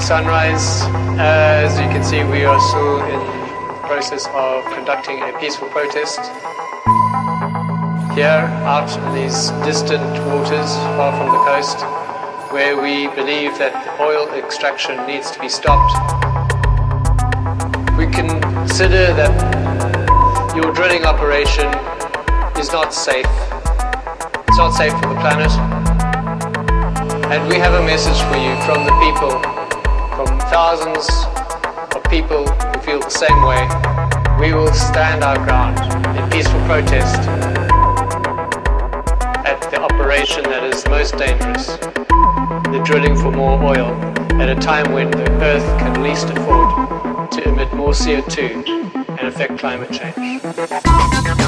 Sunrise. As you can see, we are still in the process of conducting a peaceful protest here out in these distant waters far from the coast where we believe that oil extraction needs to be stopped. We consider that your drilling operation is not safe. It's not safe for the planet. And we have a message for you from the people, thousands of people who feel the same way. We will stand our ground in peaceful protest at the operation that is most dangerous, the drilling for more oil at a time when the Earth can least afford to emit more CO2 and affect climate change.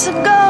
years ago.